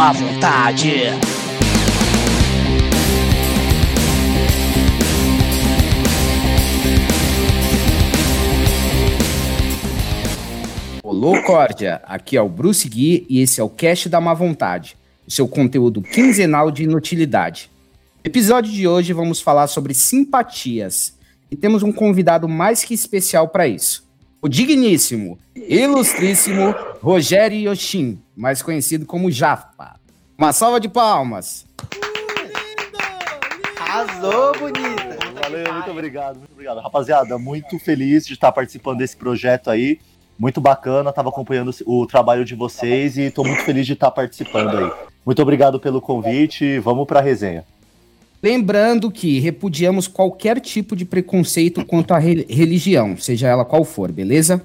má vontade. Olô, Córdia! Aqui é o Bruce Gui e esse é o Cast da Má Vontade, o seu conteúdo quinzenal de inutilidade. No episódio de hoje vamos falar sobre simpatias e temos um convidado mais que especial para isso. O digníssimo, ilustríssimo Rogério Yoshin, mais conhecido como Japa. Uma salva de palmas. Arrasou, bonita. Valeu, muito obrigado, muito obrigado. Rapaziada, muito feliz de estar participando desse projeto aí. Muito bacana, estava acompanhando o trabalho de vocês e estou muito feliz de estar participando aí. Muito obrigado pelo convite, vamos para a resenha. Lembrando que repudiamos qualquer tipo de preconceito quanto à re religião, seja ela qual for, beleza?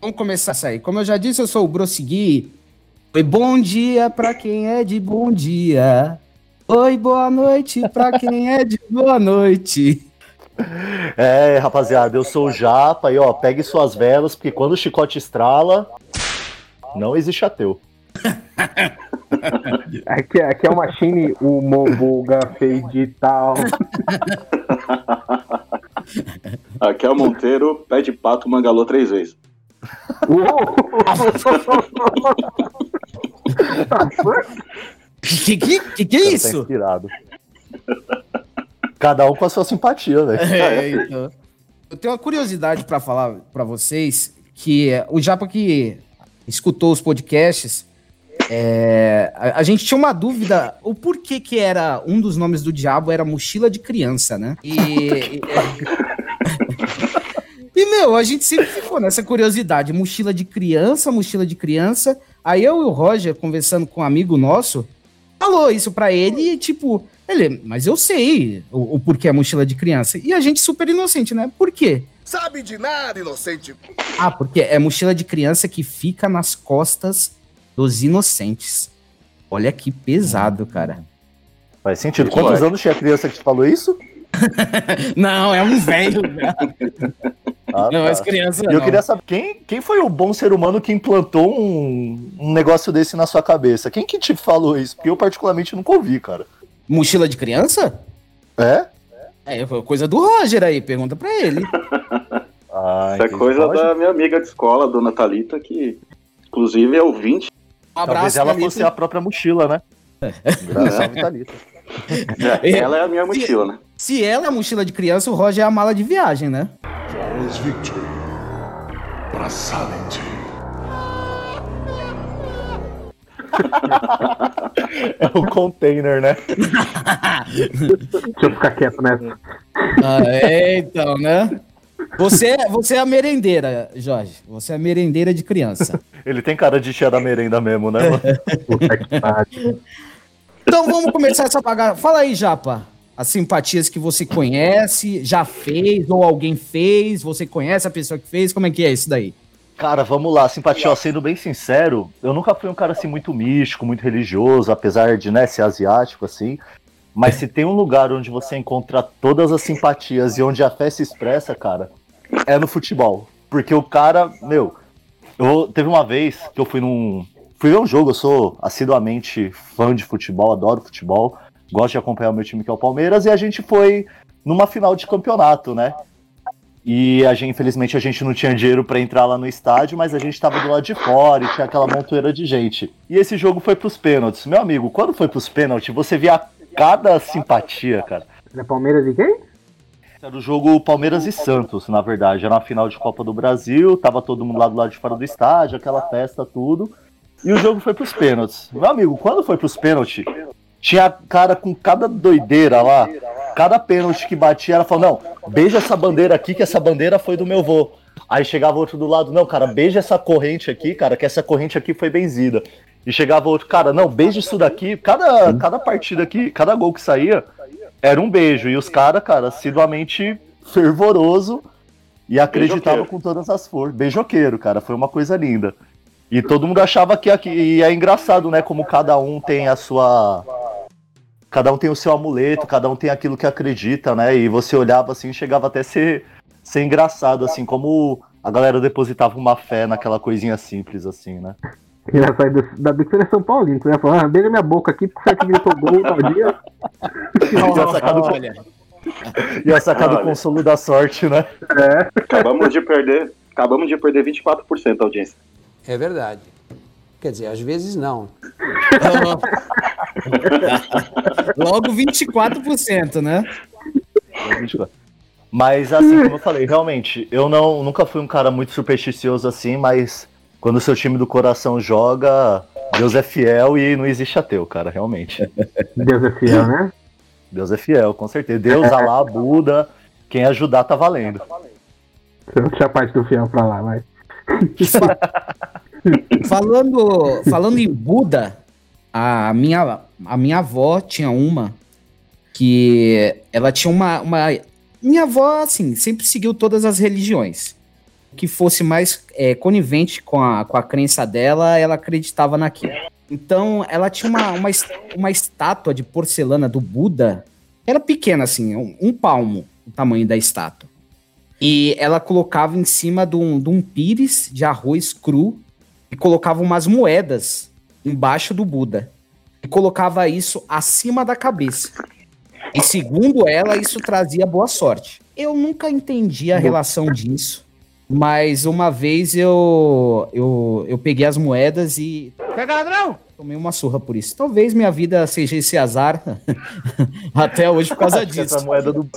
Vamos começar isso aí. Como eu já disse, eu sou o Brosegui. Oi, bom dia para quem é de bom dia. Oi, boa noite para quem é de boa noite. É, rapaziada, eu sou o Japa e ó, pegue suas velas, porque quando o chicote estrala, não existe ateu. Aqui, aqui é o Machine, o Mobuga fez de tal. Aqui é o Monteiro, pé de pato, mangalô três vezes. Que, que, que, que é Tá isso? inspirado. Cada um com a sua simpatia, velho. É, então. Eu tenho uma curiosidade para falar para vocês que é, o Japa que escutou os podcasts, é, a, a gente tinha uma dúvida o porquê que era um dos nomes do diabo era mochila de criança, né? E, e, e, meu, a gente sempre ficou nessa curiosidade, mochila de criança, mochila de criança. Aí eu e o Roger conversando com um amigo nosso, falou isso para ele e tipo, ele, mas eu sei o, o porquê a mochila de criança. E a gente super inocente, né? Por quê? Sabe de nada, inocente. Ah, porque é mochila de criança que fica nas costas dos inocentes. Olha que pesado, cara. Faz sentido. Quantos anos tinha a criança que te falou isso? Não, é um velho. né? Ah, Não, tá. as crianças. E eu não. queria saber quem, quem foi o bom ser humano que implantou um, um negócio desse na sua cabeça? Quem que te falou isso? Porque eu particularmente nunca ouvi, cara. Mochila de criança? É? É, foi coisa do Roger aí, pergunta pra ele. Ah, Isso é coisa Pode- da minha amiga de escola, dona Thalita, que inclusive é ouvinte. Um Talvez abraço, ela Thalita. fosse a própria mochila, né? Graças a Thalita. Ela é a minha mochila, né? Se ela é a mochila de criança, o Roger é a mala de viagem, né? Charles Victor. Para Silent. É o container, né? Deixa eu ficar quieto nessa. Ah, é, então, né? Você, você é a merendeira, Jorge. Você é a merendeira de criança. Ele tem cara de tia da merenda mesmo, né? mano? Puta que pariu. Então vamos começar essa bagaça. Fala aí, Japa. As simpatias que você conhece, já fez, ou alguém fez, você conhece a pessoa que fez, como é que é isso daí? Cara, vamos lá, simpatia, sendo bem sincero, eu nunca fui um cara assim muito místico, muito religioso, apesar de, né, ser asiático assim. Mas se tem um lugar onde você encontra todas as simpatias e onde a fé se expressa, cara, é no futebol. Porque o cara, meu, eu teve uma vez que eu fui num fui ver um jogo, eu sou assiduamente fã de futebol, adoro futebol, gosto de acompanhar o meu time que é o Palmeiras e a gente foi numa final de campeonato, né? E a gente, infelizmente, a gente não tinha dinheiro pra entrar lá no estádio, mas a gente tava do lado de fora e tinha aquela montoeira de gente. E esse jogo foi pros pênaltis. Meu amigo, quando foi pros pênaltis, você via cada simpatia, cara. É Palmeiras e quem? Era o jogo Palmeiras e Santos, na verdade. Era uma final de Copa do Brasil, tava todo mundo lá do lado de fora do estádio, aquela festa, tudo. E o jogo foi pros pênaltis. Meu amigo, quando foi pros pênaltis, tinha cara com cada doideira lá. Cada pênalti que batia, ela falou, não, beija essa bandeira aqui, que essa bandeira foi do meu vô. Aí chegava outro do lado, não, cara, beija essa corrente aqui, cara, que essa corrente aqui foi benzida. E chegava outro, cara, não, beija isso daqui. Cada, cada partida aqui, cada gol que saía, era um beijo. E os caras, cara, assiduamente fervoroso e acreditavam Beijoqueiro. com todas as forças. Beijoqueiro, cara, foi uma coisa linda. E todo mundo achava que aqui. E é engraçado, né? Como cada um tem a sua. Cada um tem o seu amuleto, cada um tem aquilo que acredita, né? E você olhava assim, chegava até a ser, ser engraçado, assim, como a galera depositava uma fé naquela coisinha simples, assim, né? Ia sair do, da seria São Paulino. Você ia falar, ah, beija minha boca aqui porque você que gritou gol tal dia. Ia sacar do, Olha, ia sacar do Olha. consolo da sorte, né? É. Acabamos de perder. Acabamos de perder 24% da audiência. É verdade. Quer dizer, às vezes não. logo 24%, né? Mas assim, como eu falei, realmente, eu não nunca fui um cara muito supersticioso assim, mas quando o seu time do coração joga, Deus é fiel e não existe ateu, cara, realmente. Deus é fiel, né? Deus é fiel, com certeza. Deus, Alá, Buda, quem ajudar tá valendo. Você não tinha parte do fiel pra lá, vai. Falando, falando em Buda, a minha, a minha avó tinha uma que ela tinha uma, uma. Minha avó, assim, sempre seguiu todas as religiões. Que fosse mais é, conivente com a, com a crença dela, ela acreditava naquilo. Então, ela tinha uma, uma, uma estátua de porcelana do Buda. Era pequena, assim, um, um palmo o tamanho da estátua. E ela colocava em cima de um, de um pires de arroz cru e colocava umas moedas embaixo do Buda. E colocava isso acima da cabeça. E segundo ela, isso trazia boa sorte. Eu nunca entendi a relação disso. Mas uma vez eu, eu, eu peguei as moedas e. Pega ladrão! Tomei uma surra por isso. Talvez minha vida seja esse azar até hoje por causa que essa disso. moeda do.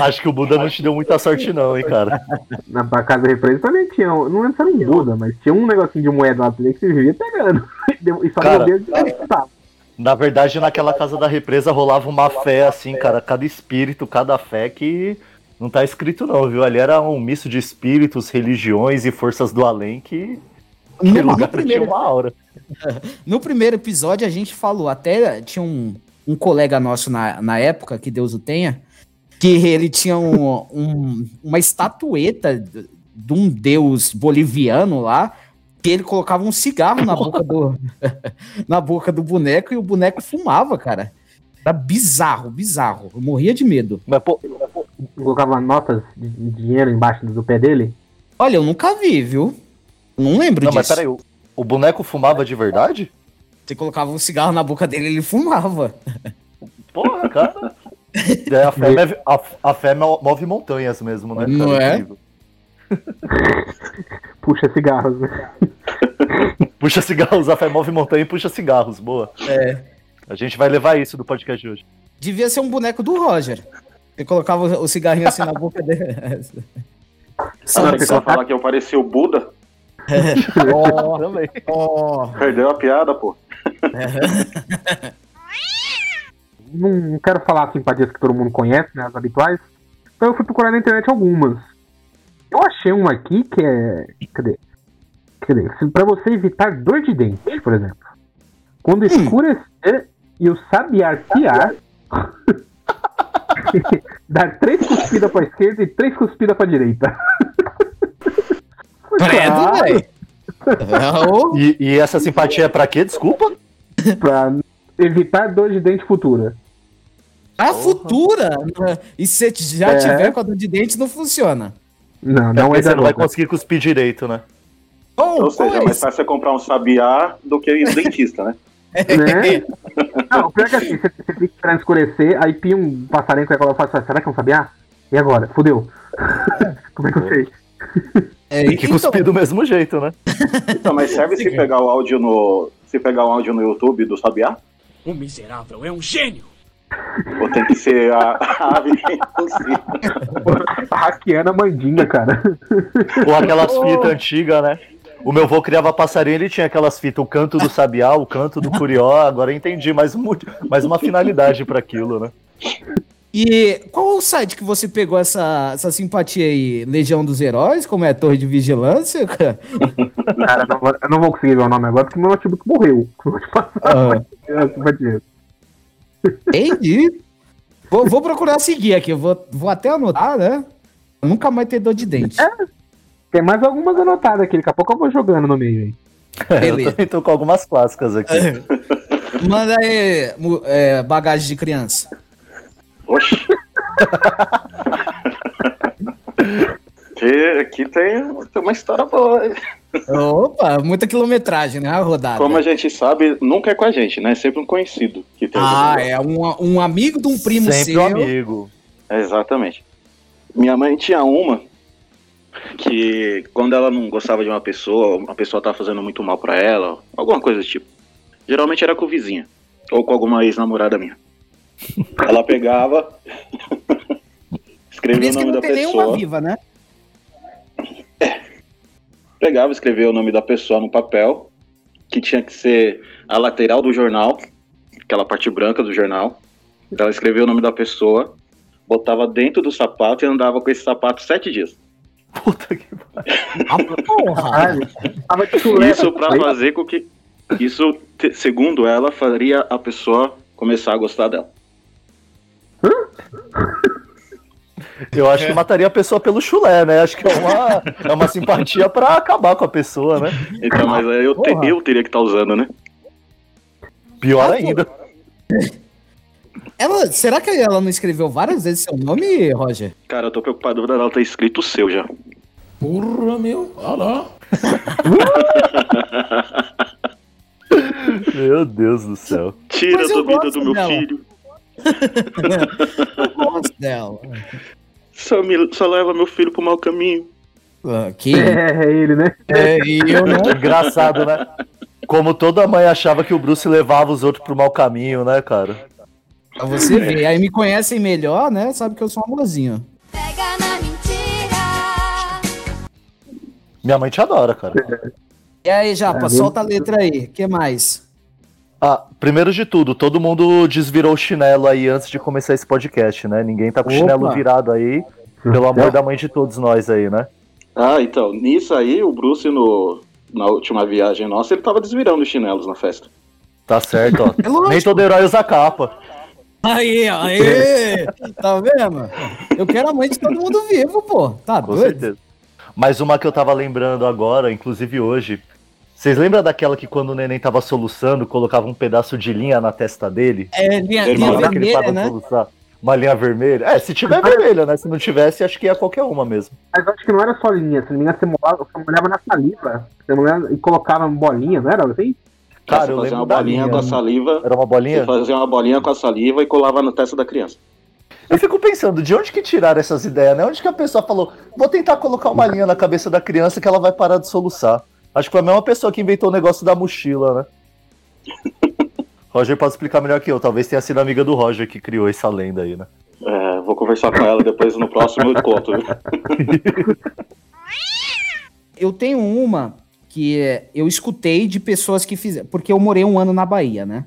Acho que o Buda não te deu muita sorte, não, hein, cara. Na pra casa represa também tinha, não lembro se era um Buda, mas tinha um negocinho de moeda lá dentro que você vivia pegando. E só Cara, meu Deus tá. Na verdade, naquela casa da represa rolava uma fé assim, cara. Cada espírito, cada fé que não tá escrito, não, viu? Ali era um misto de espíritos, religiões e forças do além que. No, Aquele no lugar primeiro, tinha uma aura. No primeiro episódio, a gente falou, até tinha um, um colega nosso na, na época, que Deus o tenha, que ele tinha um, um- uma estatueta de um deus boliviano lá, que ele colocava um cigarro na boca do, na boca do boneco e o boneco fumava, cara. Era bizarro, bizarro. Eu morria de medo. Mas, pô, Colocava notas de dinheiro embaixo do pé dele. Olha, eu nunca vi, viu? Não lembro não, disso. mas peraí, o, o boneco fumava de verdade? Você colocava um cigarro na boca dele ele fumava. Porra, cara. É, a, fé move, a, a fé mo- move montanhas mesmo, né? Não é? Puxa cigarros, né? Puxa cigarros, a fé move montanha e puxa cigarros, boa. É. A gente vai levar isso do podcast de hoje. Devia ser um boneco do Roger. Você colocava o cigarrinho assim na boca dele. Só- Você quer só- falar que eu parecia o Buda? Ó, Também. ó. Perdeu a piada, pô. Não, não quero falar simpatias que todo mundo conhece, né? As habituais. Então eu fui procurar na internet algumas. Eu achei uma aqui que é. Cadê? Cadê? Pra você evitar dor de dente, por exemplo. Quando escurecer e o sabiá piar, dar três cuspidas pra esquerda e três cuspidas pra direita. Credo, velho. E, e essa simpatia é pra quê? Desculpa? Pra evitar dor de dente futura. A futura. E se você já É. tiver com a dor de dente, não funciona. Não, É não é você não vai conseguir cuspir direito, né? Oh, Ou seja, é mais fácil você comprar um sabiá do que ir no dentista, né? Né? Não, pior é que assim, você, você fica esperando escurecer, aí pia um passarinho com aquela fala, será que é um sabiá? E agora? Fudeu. Como é que eu sei? É, Tem que então, cuspir do mesmo jeito, né? Então, mas serve se pegar o áudio no. Se pegar o áudio no YouTube do sabiá? O miserável é um gênio! Ou tem que ser a, a ave hackeando a mandinga, cara. Ou aquelas fitas antigas, né? O meu avô criava passarinho, ele tinha aquelas fitas, o canto do sabiá, o canto do curió, agora eu entendi mais, um, mais uma finalidade pra aquilo, né? E qual o site que você pegou essa, essa simpatia aí? Legião dos Heróis? Como é? Torre de Vigilância? cara? Cara, eu não vou- eu não vou conseguir ver o nome agora porque meu notebook morreu. Vou te passar. Ah, Vai dizer. entendi. Vou, vou procurar seguir aqui. Eu vou, vou até anotar, né? Nunca mais ter dor de dente. Tem mais algumas anotadas aqui, daqui a pouco eu vou jogando no meio aí. Eu Beleza. também tô com algumas clássicas aqui. Manda aí é, bagagem de criança. Oxi. que, aqui tem, tem uma história boa. Opa, muita quilometragem, né? A rodada. Como a gente sabe, nunca é com a gente, né? É sempre um conhecido que tem Ah, é um, um amigo de um primo Sempre seu. um amigo. É, Exatamente. Minha mãe tinha uma que quando ela não gostava de uma pessoa, uma pessoa tava fazendo muito mal pra ela, alguma coisa do tipo. Geralmente era com o vizinho ou com alguma ex-namorada minha. Ela pegava, escrevia o nome não da pessoa, viva, né? pegava, escrevia o nome da pessoa no papel, que tinha que ser a lateral do jornal, aquela parte branca do jornal. Ela escrevia o nome da pessoa, botava dentro do sapato e andava com esse sapato sete dias. Puta que Ah, de chulé. Isso pra fazer com que. Isso, segundo ela, faria a pessoa começar a gostar dela. Eu acho que mataria a pessoa pelo chulé, né? Acho que é uma, é uma simpatia pra acabar com a pessoa, né? Então, mas aí eu, te- eu teria que estar usando, né? Pior Ah, ainda. Ela, será que ela não escreveu várias vezes seu nome, Roger? Cara, eu tô preocupado dela ter escrito o seu já. Porra, meu. Olha lá. Meu Deus do céu. Tira a dúvida do meu dela. filho. Eu gosto dela. Só, me, só leva meu filho pro mau caminho. Ah, Que? É, é ele, né? É, e eu não. Engraçado, né? Como toda mãe achava que o Bruce levava os outros pro mau caminho, né, cara? Pra você ver. Aí me conhecem melhor, né? Sabe que eu sou um amorzinho. Pega na mentira. Minha mãe te adora, cara. E aí, Japa, É, solta a letra aí. O que mais? Ah, primeiro de tudo, todo mundo desvirou o chinelo aí antes de começar esse podcast, né? Ninguém tá com o chinelo virado aí. Pelo amor da mãe de todos nós aí, né? Ah, então, nisso aí, o Bruce, no, na última viagem nossa, ele tava desvirando os chinelos na festa. Tá certo, ó. É. Nem todo herói usa capa. Aí, aí! Tá vendo? Eu quero a mãe de todo mundo vivo, pô. Tá Com doido? certeza. Mas uma que eu tava lembrando agora, inclusive hoje. Vocês lembram daquela que quando o neném tava soluçando, colocava um pedaço de linha na testa dele? É, linha, vermelha, tava né? soluçar? Uma linha vermelha? É, se tiver vermelha, né? Se não tivesse, acho que ia qualquer uma mesmo. Mas acho que não era só linha, se não me engano, você molhava, você molhava na saliva. Você molhava e colocava bolinha, não era assim? Cara, você eu fazia lembro uma bolinha linha. com a saliva. Era uma Você bolinha? fazia uma bolinha com a saliva e colava na testa da criança. Eu fico pensando, de onde que tiraram essas ideias, né? Onde que a pessoa falou, vou tentar colocar uma linha na cabeça da criança que ela vai parar de soluçar. Acho que foi a mesma pessoa que inventou o negócio da mochila, né? Roger pode explicar melhor que eu. Talvez tenha sido amiga do Roger que criou essa lenda aí, né? É, vou conversar com ela depois no próximo eu conto. viu? Eu tenho uma que é, eu escutei de pessoas que fizeram. Porque eu morei um ano na Bahia, né?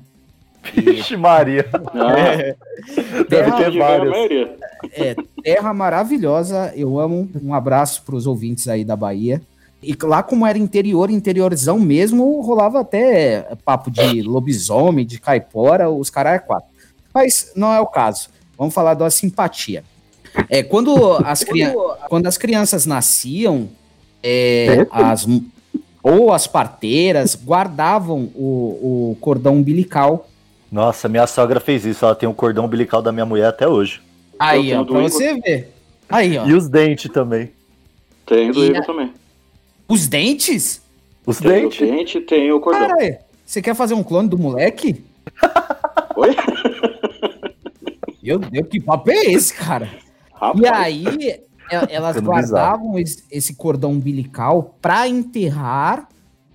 Vixe, Maria. Ah, Deve Terra, ter a várias. é, terra maravilhosa. Eu amo. Um abraço pros ouvintes aí da Bahia. E lá, como era interior, interiorzão mesmo, rolava até papo de lobisomem, de caipora, os caras é quatro. Mas não é o caso. Vamos falar da simpatia. É, quando, as quando as crianças nasciam, é, as, ou as parteiras guardavam o, o cordão umbilical. Nossa, minha sogra fez isso. Ela tem o cordão umbilical da minha mulher até hoje. Aí, ó, pra você ver. Aí, ó. E os dentes também. Tem do Igor também. Os dentes? Os Tem o dentes? dente tem o cordão. Caralho, você quer fazer um clone do moleque? Oi? Meu Deus, que papo é esse, cara? Rapaz, E aí, elas Ficando guardavam esse, esse cordão umbilical pra enterrar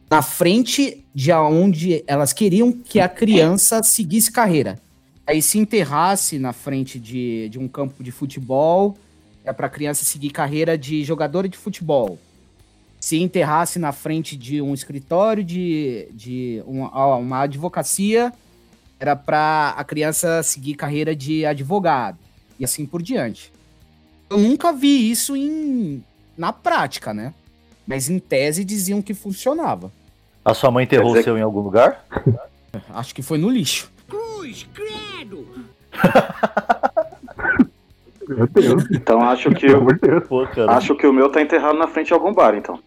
na frente de onde elas queriam que a criança seguisse carreira. Aí se enterrasse na frente de, de um campo de futebol, é pra criança seguir carreira de jogadora de futebol. Se enterrasse na frente de um escritório de, de uma, uma advocacia, era pra a criança seguir carreira de advogado. E assim por diante. Eu nunca vi isso em, na prática, né? Mas em tese diziam que funcionava. A sua mãe enterrou o seu em algum lugar? Acho que foi no lixo. Cruz, credo. Meu Deus, então acho que, Deus. Pô, acho que o meu tá enterrado na frente de algum bar, então.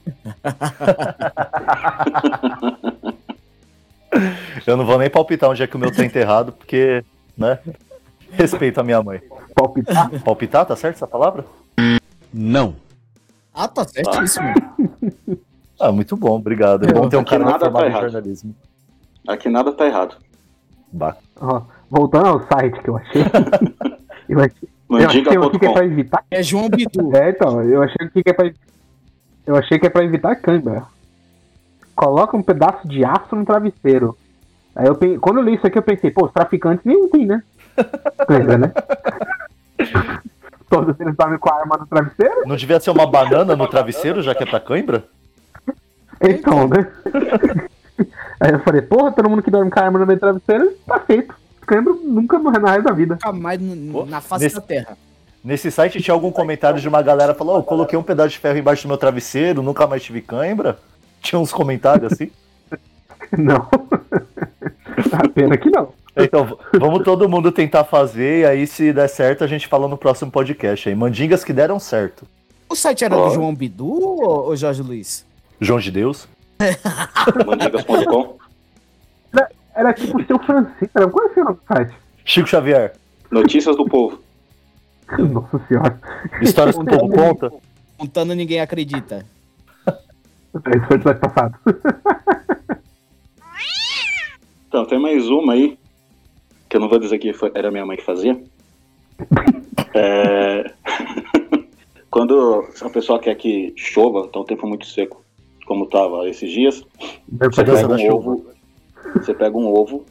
Eu não vou nem palpitar onde é que o meu tá enterrado, porque, né? Respeito a minha mãe. Palpitar. Palpitar, tá certo essa palavra? Não. Ah, tá certíssimo. Ah, muito bom, obrigado. É bom ter um cara nada formado tá em errado. jornalismo. Aqui nada tá errado. Ó, voltando ao site que eu achei. eu achei, eu achei que o que é pra Mandiga.com. evitar. É João Bidu. É, então, eu achei que é pra. Eu achei que é pra evitar câimbra. Coloca um pedaço de aço no travesseiro. Aí eu pe- quando eu li isso aqui, eu pensei, pô, os traficantes nenhum tem, né? Lembra, né? Todos eles dormem com a arma no travesseiro? Não devia ser uma banana no travesseiro, já que é pra cãibra? Então, né? Aí eu falei, porra, todo mundo que dorme com a arma no meio do travesseiro, tá feito. Câimbra nunca morre na raiz da vida. Nunca mais Pô, na face nesse- da terra. Nesse site tinha algum comentário de uma galera falando, oh, eu coloquei um pedaço de ferro embaixo do meu travesseiro, nunca mais tive cãibra. Tinha uns comentários assim. Não. A pena que não. Então, vamos todo mundo tentar fazer, e aí se der certo a gente fala no próximo podcast aí. Mandingas que deram certo. O site era Ó. do João Bidu ou, Jorge Luiz? João de Deus. Mandigas.com. Era tipo o seu Francisco, era qual é o seu nome do site? Chico Xavier. Notícias do povo. Nossa senhora. Histórias que o povo conta. Contando ninguém acredita. Esse foi do passado. Então, tem mais uma aí, que eu não vou dizer que foi- era minha mãe que fazia. É... Quando a pessoa quer que chova, tá um tempo muito seco, como tava esses dias, você pega da um chuva. ovo, você pega um ovo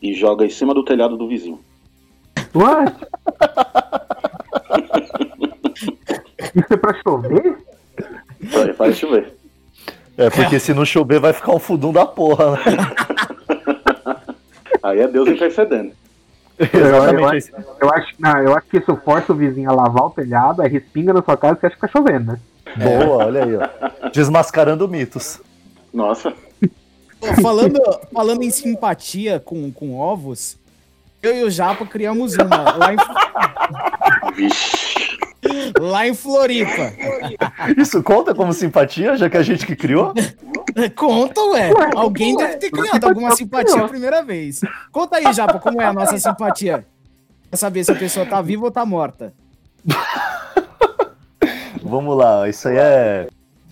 e joga em cima do telhado do vizinho. What? Isso é pra chover? Faz- Faz chover. É, porque se não chover vai ficar um fudum da porra, né? Aí é Deus intercedendo. Exatamente. Eu, eu, acho, não, eu acho que isso força o vizinho a lavar o telhado, aí respinga na sua casa e você acha que tá chovendo, né? Boa, olha aí, ó. Desmascarando mitos. Nossa, Falando, falando em simpatia com, com ovos, eu e o Japa criamos uma lá em, lá em Floripa. Isso conta como simpatia, já que é a gente que criou? Conta, ué. Alguém ué, deve ter criado alguma simpatia a primeira vez. Conta aí, Japa, como é a nossa simpatia. Pra saber se a pessoa tá viva ou tá morta. Vamos lá, isso aí é.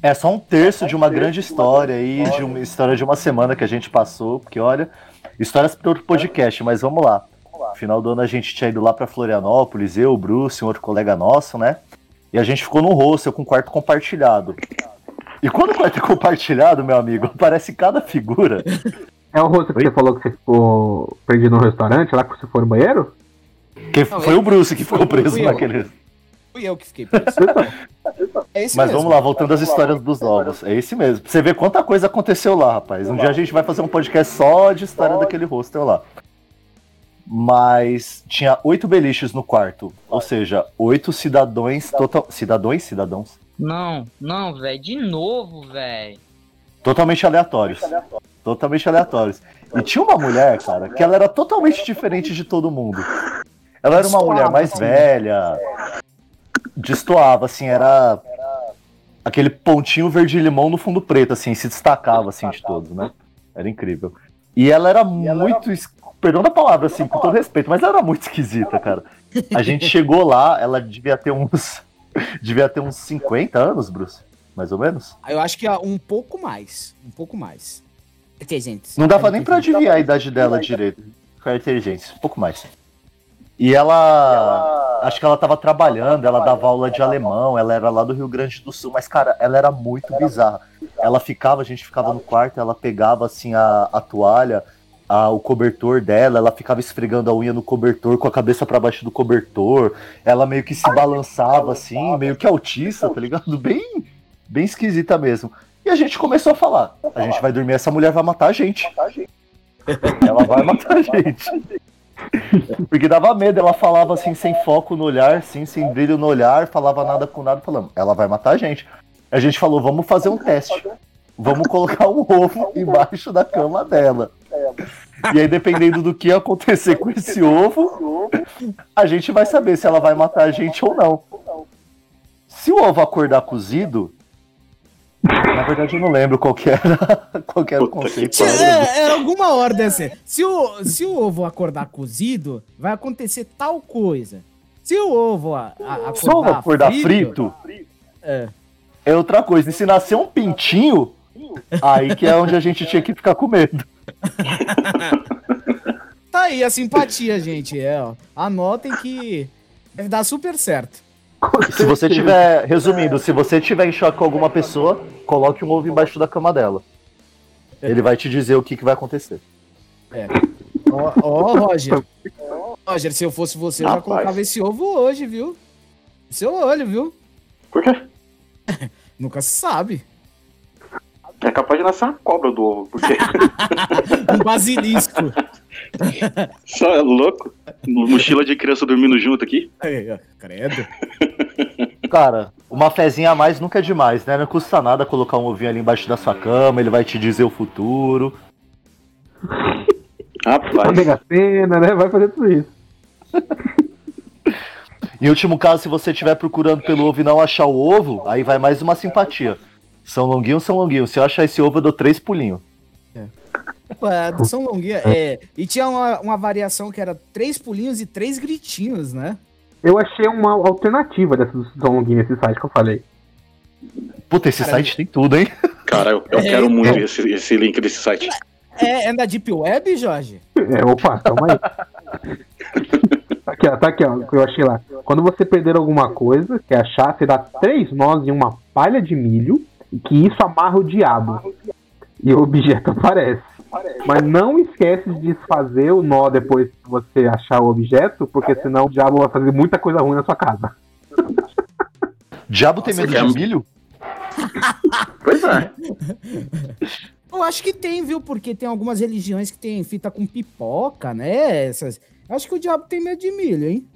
É só um terço de uma grande história aí, de uma história de uma semana que a gente passou, porque olha, histórias para outro podcast, mas vamos lá. No final do ano a gente tinha ido lá para Florianópolis, eu, o Bruce, um outro colega nosso, né? E a gente ficou no hostel com quarto compartilhado. E quando o quarto é compartilhado, meu amigo, aparece cada figura. É o rosto que Oi? você falou que você ficou perdido no restaurante, lá que você foi no banheiro? Que Não, foi eu- o Bruce que ficou preso eu. naquele. Fui eu que fiquei preso. É isso Mas mesmo. vamos lá, voltando às histórias dos ovos. É esse mesmo. Pra você ver quanta coisa aconteceu lá, rapaz. Um dia a gente vai fazer um podcast só de história daquele hostel lá. Mas tinha oito beliches no quarto. Ou seja, oito cidadãos total. Cidadãos? Cidadãos? Não, não, velho. De novo, velho. Totalmente aleatórios. Totalmente aleatórios. E tinha uma mulher, cara, que ela era totalmente diferente de todo mundo. Ela era uma mulher mais velha. Destoava, assim, era. Aquele pontinho verde-limão no fundo preto, assim, se destacava, assim, de todos, né? Era incrível. E ela era muito. es- Perdão da palavra, assim, com todo respeito, mas ela era muito esquisita, cara. A gente chegou lá, ela devia ter uns. devia ter uns 50 anos, Bruce. Mais ou menos. Eu acho que um pouco mais. Um pouco mais. Porque, gente, Não dava nem pra adivinhar a idade dela direito. Características, um pouco mais. E ela. Acho que ela tava trabalhando, ela dava aula de alemão, ela era lá do Rio Grande do Sul, mas, cara, ela era muito bizarra. Ela ficava, a gente ficava no quarto, ela pegava assim a, a toalha, a- o cobertor dela, ela ficava esfregando a unha no cobertor com a cabeça pra baixo do cobertor, ela meio que se balançava assim, meio que autista, tá ligado? Bem, bem esquisita mesmo. E a gente começou a falar: a gente vai dormir, essa mulher vai matar a gente. Ela vai matar a gente. Porque dava medo, ela falava assim, sem foco no olhar, assim, sem brilho no olhar, falava nada com nada, falando, ela vai matar a gente. A gente falou, vamos fazer um teste. Vamos colocar um ovo embaixo da cama dela. E aí, dependendo do que acontecer com esse ovo, a gente vai saber se ela vai matar a gente ou não. Se o ovo acordar cozido, na verdade eu não lembro qual que era, qual que era o conceito. É, era alguma ordem assim. Se o, se o ovo acordar cozido, vai acontecer tal coisa. Se o ovo a, a- Se o ovo acordar, acordar frito, frito, é, é outra coisa. E se nascer um pintinho, aí que é onde a gente tinha que ficar com medo. Tá aí a simpatia, gente. É, ó. Anotem que deve dar super certo. Se você tiver, resumindo, se você tiver em choque com alguma pessoa, coloque um ovo embaixo da cama dela. Ele vai te dizer o que, que vai acontecer. Ó, ó, Roger. Roger, se eu fosse você, eu já Rapaz. colocava esse ovo hoje, viu? Seu olho, viu? Por quê? Nunca se sabe. É capaz de nascer uma cobra do ovo, porque Um basilisco. só é louco. Mochila de criança dormindo junto aqui. Aí, ó, Credo. Cara, uma fezinha a mais nunca é demais, né? Não custa nada colocar um ovinho ali embaixo da sua cama, ele vai te dizer o futuro. Rapaz, Mega Sena, né? Vai fazer tudo isso. Em último caso, se você estiver procurando pelo ovo e não achar o ovo, aí vai mais uma simpatia. São longuinho, são longuinho. Se eu achar esse ovo, eu dou três pulinhos. Pô, é, São Longuinha. É, e tinha uma, uma variação que era três pulinhos e três gritinhos, né? Eu achei uma alternativa dessas São Longuinho nesse site que eu falei. Puta, esse Cara, site tem tudo, hein? cara, eu, eu É, quero muito é. esse, esse link desse site. É, é da Deep Web, Jorge? É, opa, calma aí. Tá aqui, ó, tá aqui, ó, eu achei lá. Quando você perder alguma coisa, quer achar, você dá três nós em uma palha de milho, e que isso amarra o diabo. E o objeto aparece. Mas não esquece de desfazer o nó depois que você achar o objeto, porque senão o diabo vai fazer muita coisa ruim na sua casa. Diabo tem Nossa, medo quer- de milho? Pois é. Eu acho que tem, viu? Porque tem algumas religiões que tem fita com pipoca, né? Essas... Acho que o diabo tem medo de milho, hein?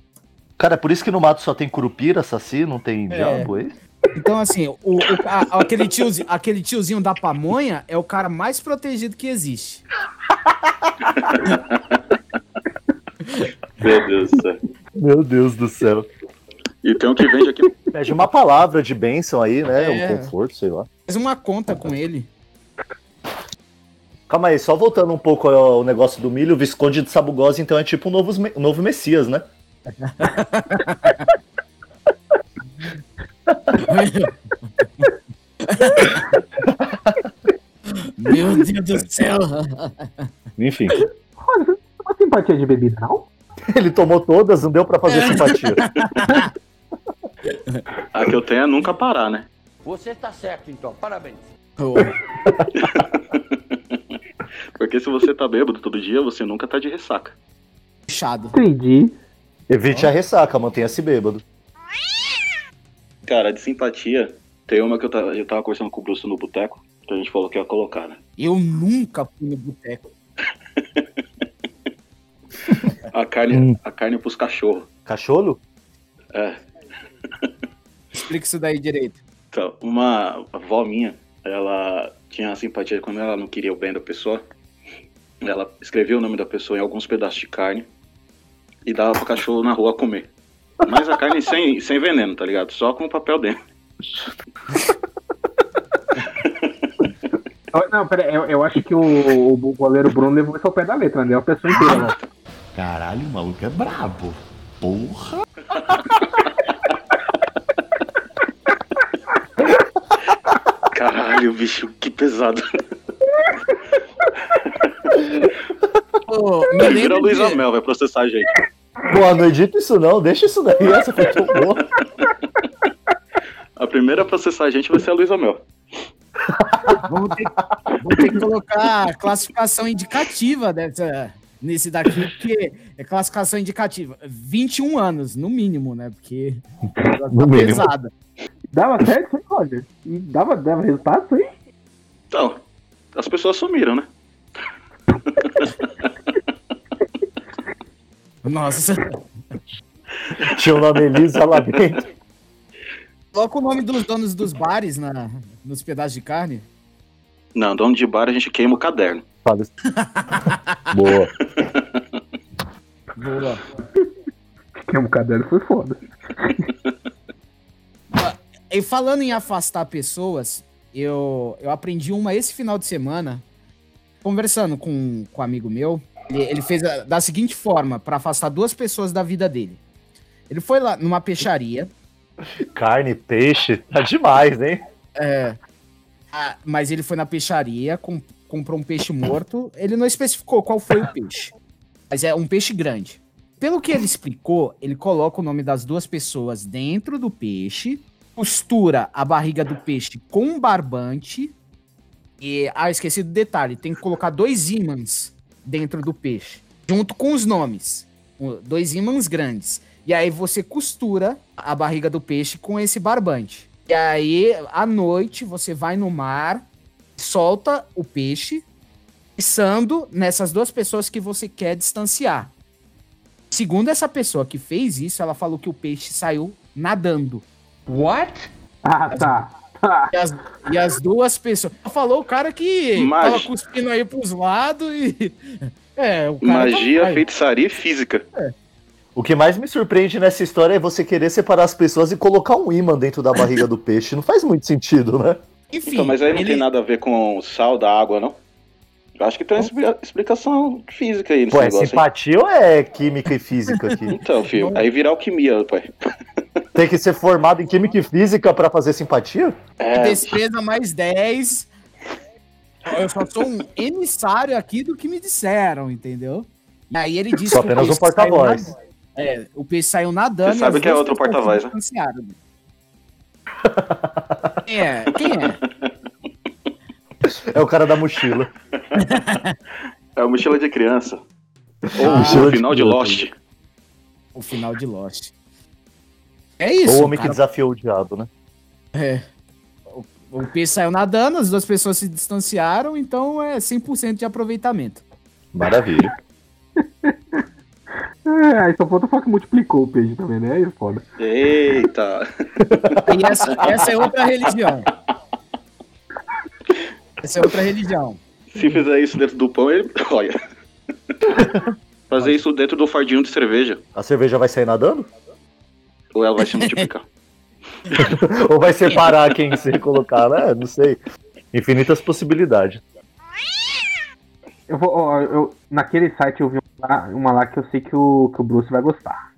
Cara, é por isso que no mato só tem curupira, saci, não tem É. diabo, hein? Então, assim, o, o- a- aquele, tiozinho, aquele tiozinho da pamonha é o cara mais protegido que existe. Meu Deus do céu. Meu Deus do céu. E tem um que vende aqui. Pede uma palavra de bênção aí, né? É. Um conforto, sei lá. Faz uma conta com ele. Calma aí, só voltando um pouco ao negócio do milho, o Visconde de Sabugosa, então é tipo um novo, um novo Messias, né? Meu Deus do céu. Enfim. Olha, você não tem uma simpatia de bebida, não? Ele tomou todas, não deu pra fazer simpatia. A que eu tenho é nunca parar, né? Você está certo, então. Parabéns. Porque se você tá bêbado todo dia, você nunca tá de ressaca. Fechado. Entendi. Evite a ressaca, mantenha-se bêbado. Cara, de simpatia, tem uma que eu tava, eu tava conversando com o Bruce no boteco, que a gente falou que ia colocar, né? Eu nunca fui no boteco. A carne, Hum. a carne pros cachorros. Cachorro? É. Explica isso daí direito. Então, uma avó minha, ela tinha simpatia quando ela não queria o bem da pessoa. Ela escrevia o nome da pessoa em alguns pedaços de carne e dava pro cachorro na rua comer. Mas a carne sem, sem veneno, tá ligado? Só com o papel dentro. Não, pera, eu, eu acho que o, o goleiro Bruno levou isso ao pé da letra, né? A pessoa inteira. né? Caralho, o maluco é brabo. Porra. Caralho, bicho, que pesado. Pô, me Vira a lembro Luísa de... Mel, vai processar a gente. Boa, não edita isso não, deixa isso daí, essa foi tão boa. A primeira a processar a gente vai ser a Luísa Mel. Vamos ter, vamos ter que colocar classificação indicativa dessa, nesse daqui, porque é classificação indicativa. 21 anos, no mínimo, né? Porque tá No. Tá pesada. Dava certo aí, Roger? E dava, dava resultado aí? Então, as pessoas sumiram, né? Nossa, Tinha o nome Elisa lá dentro. coloca o nome dos donos dos bares na, nos pedaços de carne. Não, dono de bar a gente queima o caderno. Boa. Boa. Que um caderno foi foda. E falando em afastar pessoas, eu, eu aprendi uma esse final de semana, conversando com, com um amigo meu. Ele, ele fez a- da seguinte forma, para afastar duas pessoas da vida dele. Ele foi lá numa peixaria, Carne, peixe, tá demais, hein? É. Ah, mas ele foi na peixaria, com- comprou um peixe morto. Ele não especificou qual foi o peixe. Mas é um peixe grande. Pelo que ele explicou, ele coloca o nome das duas pessoas dentro do peixe, costura a barriga do peixe com um barbante. E, ah, esqueci do detalhe: tem que colocar dois ímãs dentro do peixe, junto com os nomes. Dois ímãs grandes. E aí você costura a barriga do peixe com esse barbante. E aí, à noite, você vai no mar, solta o peixe, pensando nessas duas pessoas que você quer distanciar. Segundo essa pessoa que fez isso, ela falou que o peixe saiu nadando. What? Ah, tá. Tá. E as, e as duas pessoas. Falou o cara que Mas- tava cuspindo aí pros lados e. É, o cara. Magia, tá... feitiçaria e física. O que mais me surpreende nessa história é você querer separar as pessoas e colocar um imã dentro da barriga do peixe. Não faz muito sentido, né? Enfim, Então, mas aí não ele- tem nada a ver com o sal da água, não? Acho que tem uma expli- explicação física aí nesse Pô, é negócio aí. simpatia ou é química e física aqui? Então, filho, aí virar alquimia, pai. Tem que ser formado em química e física pra fazer simpatia? É, Destreza mais 10. Eu só sou um emissário aqui do que me disseram, entendeu? E aí ele disse Sou que o apenas um porta-voz. É, o peixe saiu nadando. Você sabe as quem é outro porta-voz, né? Quem é? Quem é? É o cara da mochila. é uma mochila de criança. Ah, Ou mochila o de final de criança. Lost. O final de Lost. É isso. Ou o homem que cara. desafiou o diabo, né? É. O, o peixe saiu nadando, as duas pessoas se distanciaram, então é 100% de aproveitamento. Maravilha. É, aí só falta falar que multiplicou o peixe também, né? Aí é foda. Eita. E essa, essa é outra religião. Essa é outra religião. Se fizer isso dentro do pão, ele. Olha. Fazer isso dentro do fardinho de cerveja. A cerveja vai sair nadando? Ou ela vai se multiplicar. Ou vai separar quem você colocar, né? Não sei. Infinitas possibilidades. Eu vou, ó, eu, naquele site eu vi uma lá, uma lá que eu sei que o, que o Bruce vai gostar.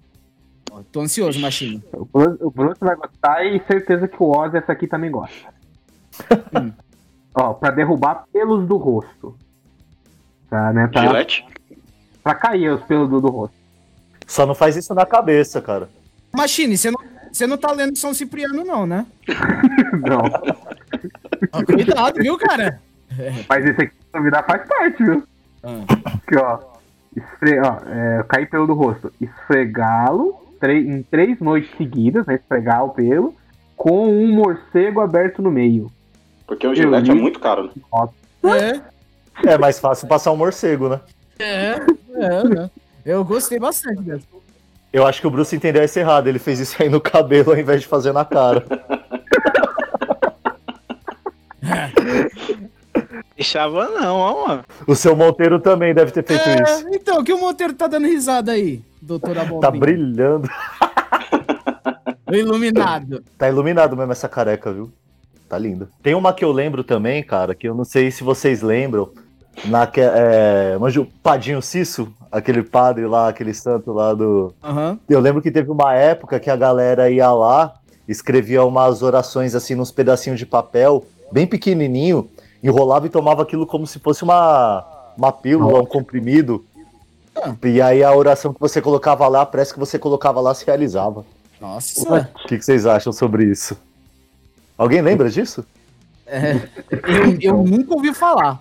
Ó, Tô ansioso, Machinho. O Bruce, o Bruce vai gostar e certeza que o Oz essa aqui também gosta. Hum. Ó, pra derrubar pelos do rosto. Tá, né? Pra, Gillette? pra cair os pelos do, do rosto. Só não faz isso na cabeça, cara. Machine, você não, você não tá lendo São Cipriano, não, né? Não. Ó, cuidado, viu, cara? Mas esse aqui da vida faz parte, viu? Ah. Aqui, ó. Esfre... ó é, cair pelo do rosto. Esfregá-lo tre- em três noites seguidas, né? Esfregar o pelo, com um morcego aberto no meio. Porque o Gillette é li. muito caro, né? É, É mais fácil passar um morcego, né? é, é, né? Eu gostei bastante dessa. Eu acho que o Bruce entendeu isso errado. Ele fez isso aí no cabelo ao invés de fazer na cara. Deixava não, ó, mano. O seu Monteiro também deve ter feito isso. É, então, que o Monteiro tá dando risada aí, doutor Tá Abobrinha? brilhando. Iluminado. Tá iluminado mesmo essa careca, viu? Tá lindo. Tem uma que eu lembro também, cara, que eu não sei se vocês lembram. Na que, é, manja o Padinho Cisso, aquele padre lá, aquele santo lá do. Aham. Eu lembro que teve uma época que a galera ia lá, escrevia umas orações assim nos pedacinhos de papel, bem pequenininho, enrolava e tomava aquilo como se fosse uma, uma pílula, um comprimido. Ah. E aí a oração que você colocava lá, parece que você colocava lá se realizava. Nossa. O que, que vocês acham sobre isso? Alguém lembra disso? É, eu, eu nunca ouvi falar.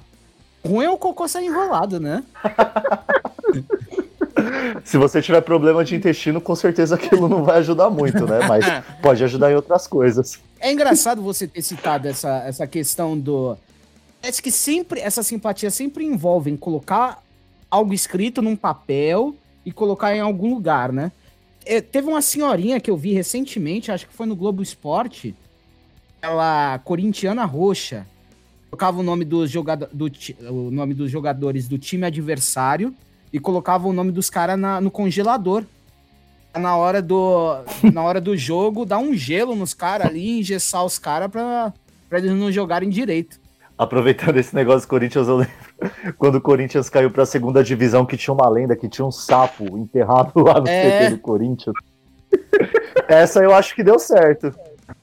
Ruim é o cocô sair enrolado, né? Se você tiver problema de intestino, com certeza aquilo não vai ajudar muito, né? Mas pode ajudar em outras coisas. É engraçado você ter citado essa, essa questão do. Parece que sempre, essa simpatia sempre envolve em colocar algo escrito num papel e colocar em algum lugar, né? É, teve uma senhorinha que eu vi recentemente, acho que foi no Globo Esporte, ela corintiana roxa, colocava o nome dos, jogado do, o nome dos jogadores do time adversário e colocava o nome dos caras no congelador. Na hora do, na hora do jogo, dar um gelo nos caras ali, engessar os caras pra, pra eles não jogarem direito. Aproveitando esse negócio do Corinthians, eu lembro quando o Corinthians caiu pra segunda divisão que tinha uma lenda, que tinha um sapo enterrado lá no É. CT do Corinthians. Essa eu acho que deu certo.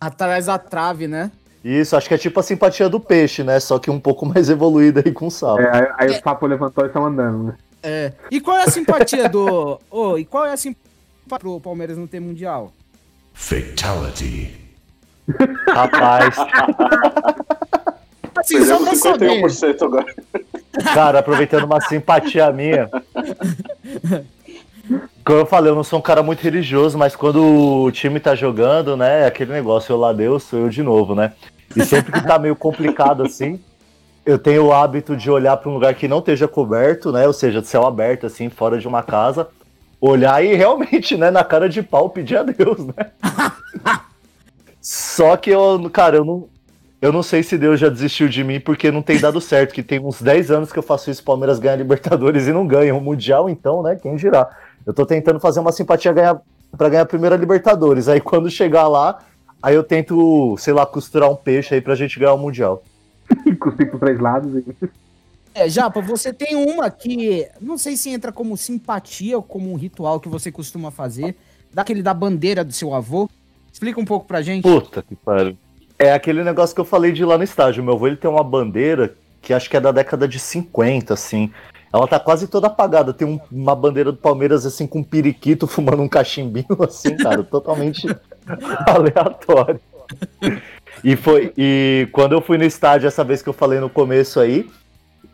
Atrás da trave, né? Isso, acho que é tipo a simpatia do peixe, né? Só que um pouco mais evoluída aí com o sapo. É, aí, aí o sapo levantou e estão andando, né? É. E qual é a simpatia do. Ô, e qual é a simpatia pro Palmeiras não ter mundial? Fatality. Rapaz, Assim, só pra saber. 51% agora. cara, aproveitando uma simpatia minha. Como eu falei, eu não sou um cara muito religioso, mas quando o time tá jogando, né, é aquele negócio, eu lá Deus, sou eu de novo, né? E sempre que tá meio complicado assim, eu tenho o hábito de olhar para um lugar que não esteja coberto, né? Ou seja, de céu aberto, assim, fora de uma casa, olhar e realmente, né, na cara de pau pedir a Deus, né? Só que eu, cara, eu não, eu não sei se Deus já desistiu de mim porque não tem dado certo, que tem uns 10 anos que eu faço isso, Palmeiras ganha Libertadores e não ganha. O Mundial, então, né, quem dirá? Eu tô tentando fazer uma simpatia ganhar, pra ganhar a primeira Libertadores. Aí quando chegar lá, aí eu tento, sei lá, costurar um peixe aí pra gente ganhar o Mundial. Cuspir pros três lados e. É, Japa, você tem uma que não sei se entra como simpatia ou como um ritual que você costuma fazer, daquele da bandeira do seu avô. Explica um pouco pra gente. Puta que pariu. É aquele negócio que eu falei de ir lá no estádio. Meu avô ele tem uma bandeira que acho que é da década de 50, assim. Ela tá quase toda apagada. Tem um- uma bandeira do Palmeiras, assim, com um periquito fumando um cachimbinho, assim, cara, totalmente aleatório. E foi. E quando eu fui no estádio, essa vez que eu falei no começo aí,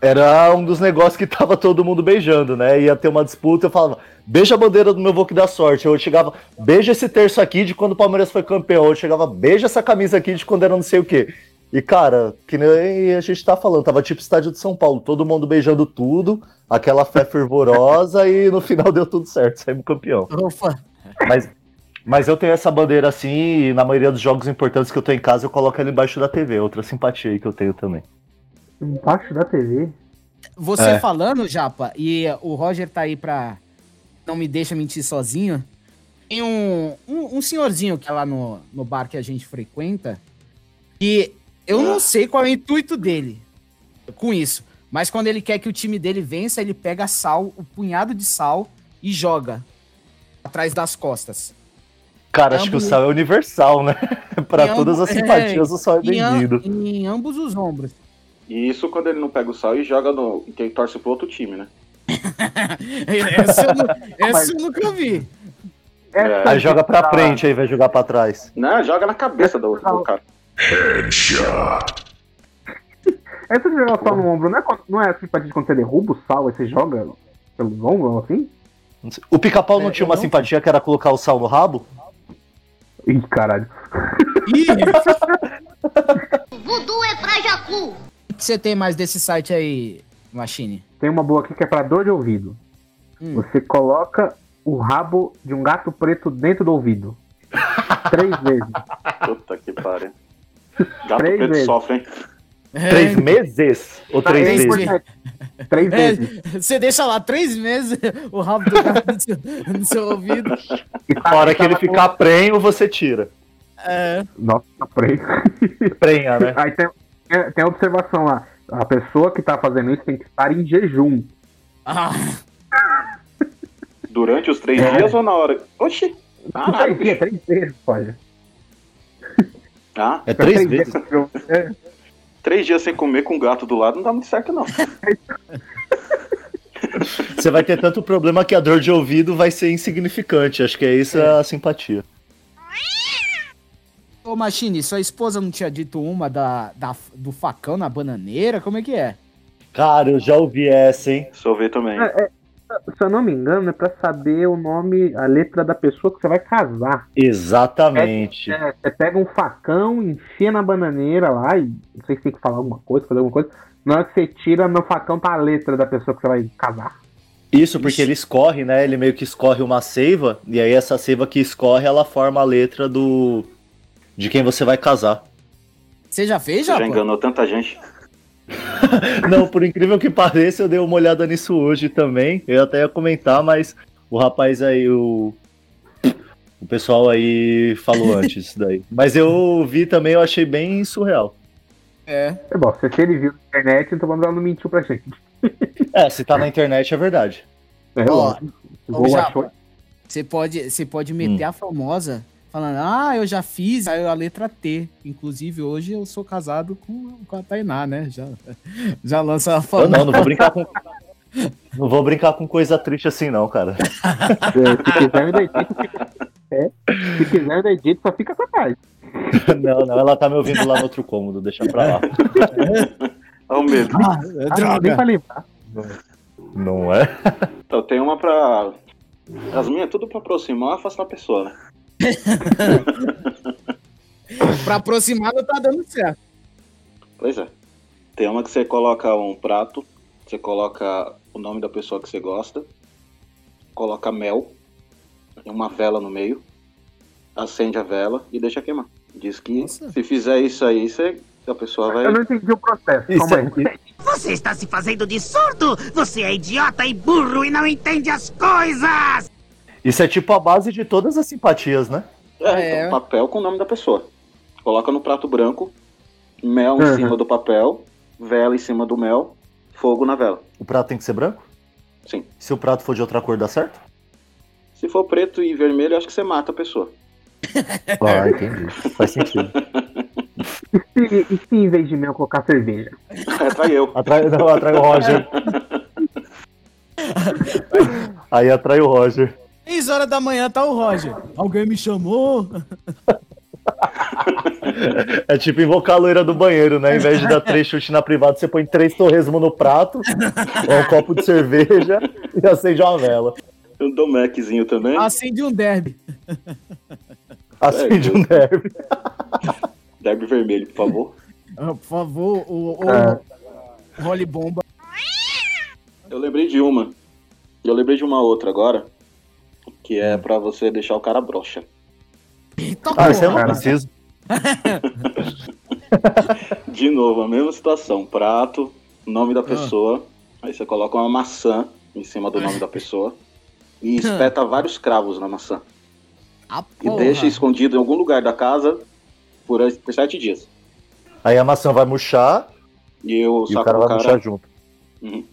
era um dos negócios que tava todo mundo beijando, né? Ia ter uma disputa, eu falava, beija a bandeira do meu avô que dá sorte. Eu chegava, beija esse terço aqui de quando o Palmeiras foi campeão. Eu chegava, beija essa camisa aqui de quando era não sei o quê. E, cara, que nem a gente tá falando, tava tipo estádio de São Paulo, todo mundo beijando tudo, aquela fé fervorosa, e no final deu tudo certo, saímos campeão. Ufa. Mas, mas eu tenho essa bandeira assim, e na maioria dos jogos importantes que eu tô em casa, eu coloco ela embaixo da TV, outra simpatia aí que eu tenho também. Embaixo da TV. Você É. falando, Japa, e o Roger tá aí pra não me deixa mentir sozinho. Tem um, um, um senhorzinho que é lá no, no bar que a gente frequenta. E eu não sei qual é o intuito dele com isso. Mas quando ele quer que o time dele vença, ele pega sal, o punhado de sal e joga atrás das costas. Cara, acho que o Ambos- sal é universal, né? pra Em todas ambos- as simpatias, o sal é Em, am- bem-vindo. em ambos os ombros. E isso quando ele não pega o sal e joga no. Quem torce pro outro time, né? essa eu, essa eu nunca vi. É. Aí joga pra frente, aí vai jogar pra trás. Não, joga na cabeça do, do cara. Essa de jogar sal no ombro não é, não é a simpatia de quando você derruba o sal e você joga pelos ombros, assim? O pica-pau não É, tinha uma não- simpatia que era colocar o sal no rabo? Ih, caralho. Ih, Voodoo é pra Jacu. o que você tem mais desse site aí, Machine? Tem uma boa aqui que é pra dor de ouvido. Hum. Você coloca o rabo de um gato preto dentro do ouvido. Três vezes. Puta que pariu. Gato Três preto vezes. sofre, hein? Três meses? Ou três Três vezes? vezes. Três É, vezes. você deixa lá três meses o rabo do gato no seu, no seu ouvido. E tá- hora que ele tava com- ficar prenho, você tira. É, Nossa, preto. Prenha, né? Aí tem, tem- a observação lá. A pessoa que tá fazendo isso tem que estar em jejum. ah, Durante os três É. dias ou na hora? Oxi! Caralho, Três dias, três vezes, pode. Ah, É três vezes. É, três dias sem comer com o gato do lado não dá muito certo, não. Você vai ter tanto problema que a dor de ouvido vai ser insignificante. Acho que é isso a simpatia. Ô, Machine, sua esposa não tinha dito uma da, da- do facão na bananeira? Como é que é? Cara, eu já ouvi essa, hein? Sorvete também. É, Se eu não me engano, é pra saber o nome, a letra da pessoa que você vai casar. Exatamente. É, você pega um facão, enfia na bananeira lá, e não sei se tem que falar alguma coisa, fazer alguma coisa. Na hora que você tira, no facão tá a letra da pessoa que você vai casar. Isso, porque ele escorre, né? Ele meio que escorre uma seiva, e aí essa seiva que escorre, ela forma a letra do. de quem você vai casar. Você já fez, Você já já? enganou tanta gente. Não, por incrível que pareça, eu dei uma olhada nisso hoje também. Eu até ia comentar, mas o rapaz aí, o. O pessoal aí falou antes isso daí. Mas eu vi também, eu achei bem surreal. É. É bom, se ele viu na internet, então vamos ela não mentiu pra gente. É, se tá na internet é verdade. É, Ó, Japa, achou- Você pode, você pode meter a famosa falando, ah, eu já fiz, aí a letra T. Inclusive, hoje eu sou casado com, com a Tainá, né? Já, já lança a Eu fama. não, não vou brincar com. Não vou brincar com coisa triste assim, não, cara. É, se quiser me dar edito, fica... é, se quiser me dar edito, só fica com a paz. Não, não, ela tá me ouvindo lá no outro cômodo, deixa pra lá. Olha o medo. Ah, Ah, não, nem droga. pra lembrar. Não é? Então tem uma pra. As minhas é tudo pra aproximar e afastar a pessoa, né? Pra aproximar não tá dando certo. Pois é. Tem uma que você coloca um prato, você coloca o nome da pessoa que você gosta, coloca mel, e uma vela no meio, acende a vela e deixa queimar. Diz que Nossa. se fizer isso aí, você, a pessoa vai. Eu não entendi o processo. Isso Calma aí. é- Você está se fazendo de surdo? Você é idiota e burro e não entende as coisas! Isso é tipo a base de todas as simpatias, né? É, É. então, papel com o nome da pessoa. Coloca no prato branco, mel em Uhum. cima do papel, vela em cima do mel, fogo na vela. O prato tem que ser branco? Sim. Se o prato for de outra cor, dá certo? Se for preto e vermelho, acho que você mata a pessoa. Ah, entendi. Faz sentido. E se, e se em vez de mel colocar cerveja? Atrai eu. Atrai, não, atrai o Roger. Aí atrai o Roger. 6 horas da manhã tá o Roger. Alguém me chamou? É tipo invocar a loira do banheiro, né? Em vez de dar três chutes na privada, você põe três torresmo no prato, ou um copo de cerveja e acende uma vela. Eu dou Maczinho também. Acende um derby. Acende um derby. Derby vermelho, por favor. Ah, Por favor, o, o, o Role Bomba. Eu lembrei de uma. Eu lembrei de uma outra agora. Que é pra você deixar o cara broxa. Eita Ah, isso eu porra. não preciso. De novo, a mesma situação. Prato, nome da pessoa. Aí você coloca uma maçã em cima do nome da pessoa. E espeta vários cravos na maçã. Ah, E deixa escondido em algum lugar da casa por, por sete dias. Aí a maçã vai murchar E eu e o cara vai cara. murchar junto. Uhum.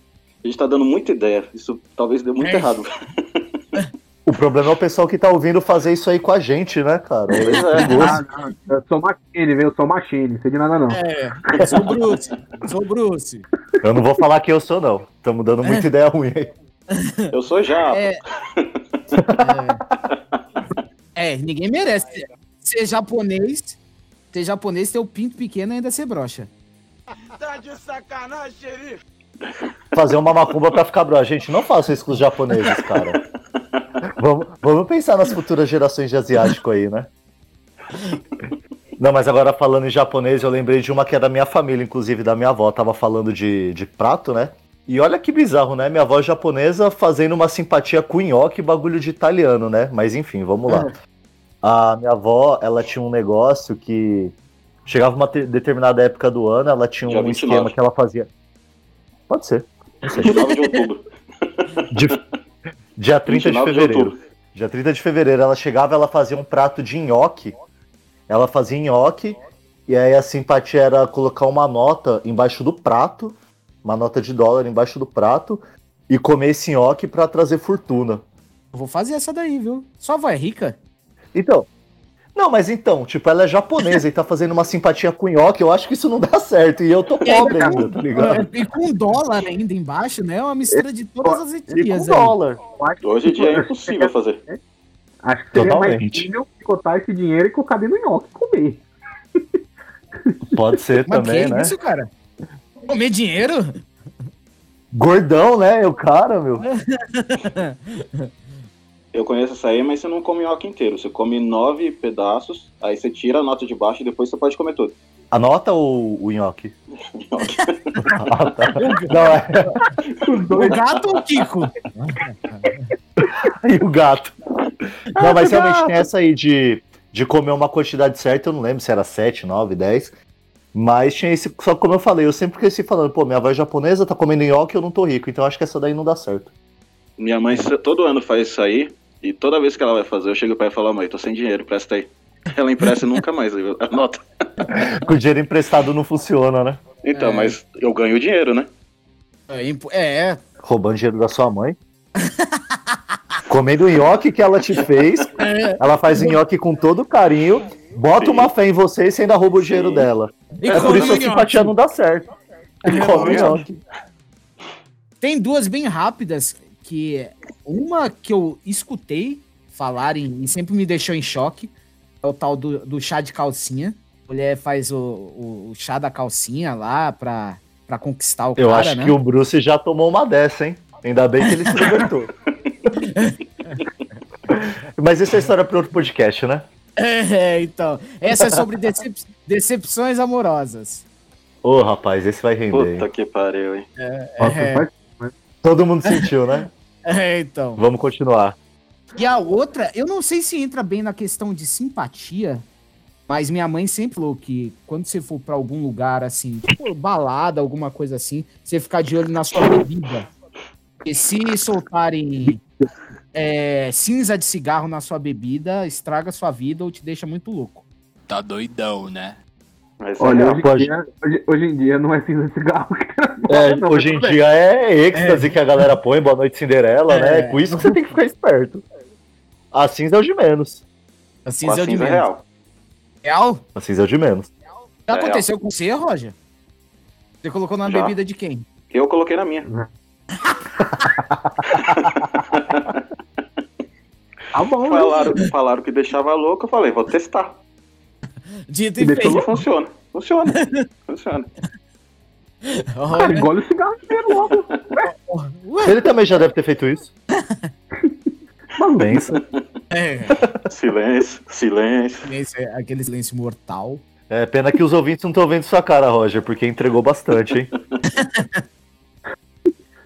A gente tá dando muita ideia. Isso talvez dê muito É. errado. O problema é o pessoal que tá ouvindo fazer isso aí com a gente, né, cara? Pois é. Ah, não. Eu sou machine, viu? Eu sou machine, não sei de nada não. É, eu sou o Bruce. Sou o Bruce. Eu não vou falar que eu sou, não. Estamos dando muita ideia ruim aí. Eu sou já. É. É, ninguém merece. Ser japonês, ser japonês, ter o pinto pequeno e ainda ser broxa. Tá de sacanagem, xerife. Fazer uma macumba pra ficar bro. A gente não faça isso com os japoneses, cara. Vamos, vamos pensar nas futuras gerações de asiático aí, né? Não, mas agora falando em japonês, eu lembrei de uma que é da minha família, inclusive da minha avó. Tava falando de, de prato, né? E olha que bizarro, né? Minha avó é japonesa fazendo uma simpatia com nhoque, bagulho de italiano, né? Mas enfim, vamos lá. A minha avó, ela tinha um negócio que chegava uma te- determinada época do ano, ela tinha Dia um 29. esquema que ela fazia. Pode ser. Não sei. 29 de outubro. De- Dia 30 de 29 de fevereiro. outubro. Dia 30 de fevereiro, ela chegava, ela fazia um prato de nhoque. Ela fazia nhoque, e aí a simpatia era colocar uma nota embaixo do prato, uma nota de dólar embaixo do prato, e comer esse nhoque pra trazer fortuna. Eu vou fazer essa daí, viu? Sua avó é rica? Então. Não, mas então, tipo, ela é japonesa e tá fazendo uma simpatia com nhoque, eu acho que isso não dá certo. E eu tô pobre ainda, tá ligado? E com dólar ainda embaixo, né? É uma mistura de todas as E com etnias aí. dólar. Eu acho que- Hoje em dia é impossível fazer. Acho que seria mais Totalmente. possível picotar esse dinheiro e colocar dentro do nhoque e comer. Pode ser Mas também, que né? isso, cara? Comer dinheiro? Gordão, né? O cara, meu. Eu conheço essa aí, mas você não come nhoque inteiro. Você come nove pedaços, aí você tira a nota de baixo e depois você pode comer tudo. Anota o, o nhoque. Nhoque. Ah, tá. Não, é. O gato ou o Kiko? E o gato. Não, mas realmente tem essa aí de, de comer uma quantidade certa, eu não lembro se era 7, 9, 10. Mas tinha esse. Só que como eu falei, eu sempre cresci falando, pô, minha avó é japonesa, tá comendo nhoque, eu não tô rico. Então acho que essa daí não dá certo. Minha mãe todo ano faz isso aí, e toda vez que ela vai fazer, eu chego pra ela e falo, mãe, tô sem dinheiro, presta aí. Ela empresta e nunca mais, eu anota. Com o dinheiro emprestado não funciona, né? Então, É. mas eu ganho dinheiro, né? É, impo- é, Roubando dinheiro da sua mãe. Comendo o nhoque que ela te fez, Ela faz nhoque com todo carinho, bota Sim. uma fé em você e você ainda rouba o dinheiro Sim. dela. E é por isso que a simpatia não dá certo. E come nhoque. Tem duas bem rápidas que uma que eu escutei falarem e sempre me deixou em choque é o tal do, do chá de calcinha. A mulher faz o, o, o chá da calcinha lá pra, pra conquistar o Eu cara, acho né? que o Bruce já tomou uma dessa, hein? Ainda bem que ele se libertou. Mas essa é história para outro podcast, né? É, então. Essa é sobre decep- decepções amorosas. Ô, rapaz, esse vai render. Puta hein? que pariu, hein? É. faz- Todo mundo sentiu, né? É, então. Vamos continuar. E a outra, eu não sei se entra bem na questão de simpatia, mas minha mãe sempre falou que quando você for pra algum lugar assim, tipo balada, alguma coisa assim, você ficar de olho na sua bebida. Porque se soltarem é, cinza de cigarro na sua bebida, estraga sua vida ou te deixa muito louco. Tá doidão, né? Mas Olha, hoje, pode- em dia, hoje, hoje em dia não é cinza de cigarro que É, não, hoje mas em dia é êxtase que a galera põe, Boa Noite Cinderela, né? É com isso que você tem que ficar esperto. A cinza é o de menos. A cinza a é o de é menos. real. Real? A cinza é o de menos. Já É aconteceu com você, Roger? Você colocou na Já. bebida de quem? Eu coloquei na minha. Tá bom, né? Falaram, falaram que deixava louco, eu falei, vou testar. Dito e Deixou feito. E funciona. Funciona. Funciona. Cara, engole o cigarro inteiro logo. Ele também já deve ter feito isso. Mas pensa. É, Silêncio, silêncio. silêncio, é aquele silêncio mortal. É pena que os ouvintes não estão vendo sua cara, Roger, porque entregou bastante, hein?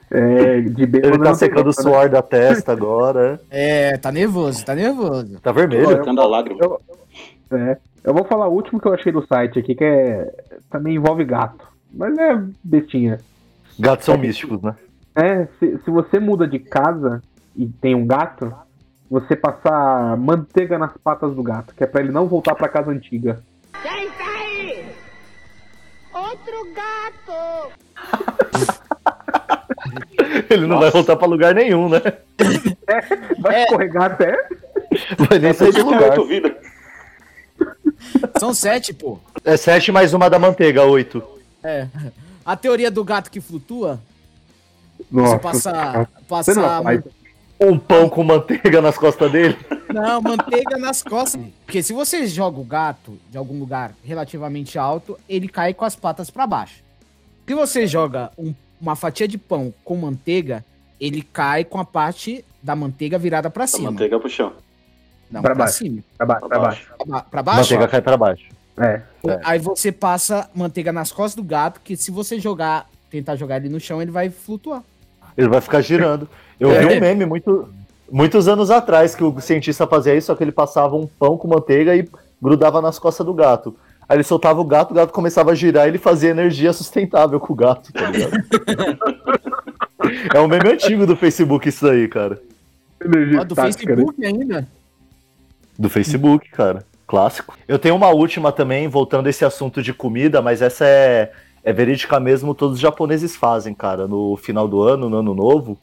É, de bêbado Ele tá secando o né? suor da testa agora. É, tá nervoso, tá nervoso. Tá vermelho. Secando a lágrima. É. Eu vou falar o último que eu achei do site aqui, que é. Também envolve gato. Mas é bestinha. Gatos são místicos, né? É, se, se você muda de casa e tem um gato, você passar manteiga nas patas do gato, que é pra ele não voltar pra casa antiga. Quem tá aí? Outro gato! Ele não vai voltar pra lugar nenhum, né? Vai escorregar até. Vai nem sair do lugar. São sete, pô. É sete mais uma da manteiga, oito. É. A teoria do gato que flutua, Nossa, você passa. Você não passa faz. Um pão com manteiga nas costas dele. Não, manteiga nas costas. Porque se você joga o gato de algum lugar relativamente alto, ele cai com as patas pra baixo. Se você joga um- uma fatia de pão com manteiga, ele cai com a parte da manteiga virada pra A cima. manteiga pro chão. Não, Pra pra, baixo. cima. Pra baixo, pra baixo. Pra, ba- pra baixo? manteiga cai pra baixo. É. É. Aí você passa manteiga nas costas do gato, que se você jogar, tentar jogar ele no chão, ele vai flutuar. Ele vai ficar girando. Eu É. vi um meme muito, muitos anos atrás que o cientista fazia isso, só que ele passava um pão com manteiga e grudava nas costas do gato. Aí ele soltava o gato, o gato começava a girar e ele fazia energia sustentável com o gato, tá ligado? é um meme antigo do Facebook isso aí, cara. Energia Ó, do estática, né? Facebook ainda. Do Facebook, cara. Clássico. Eu tenho uma última também, voltando a esse assunto de comida, mas essa é, é verídica mesmo, todos os japoneses fazem, cara. No final do ano, no ano novo, o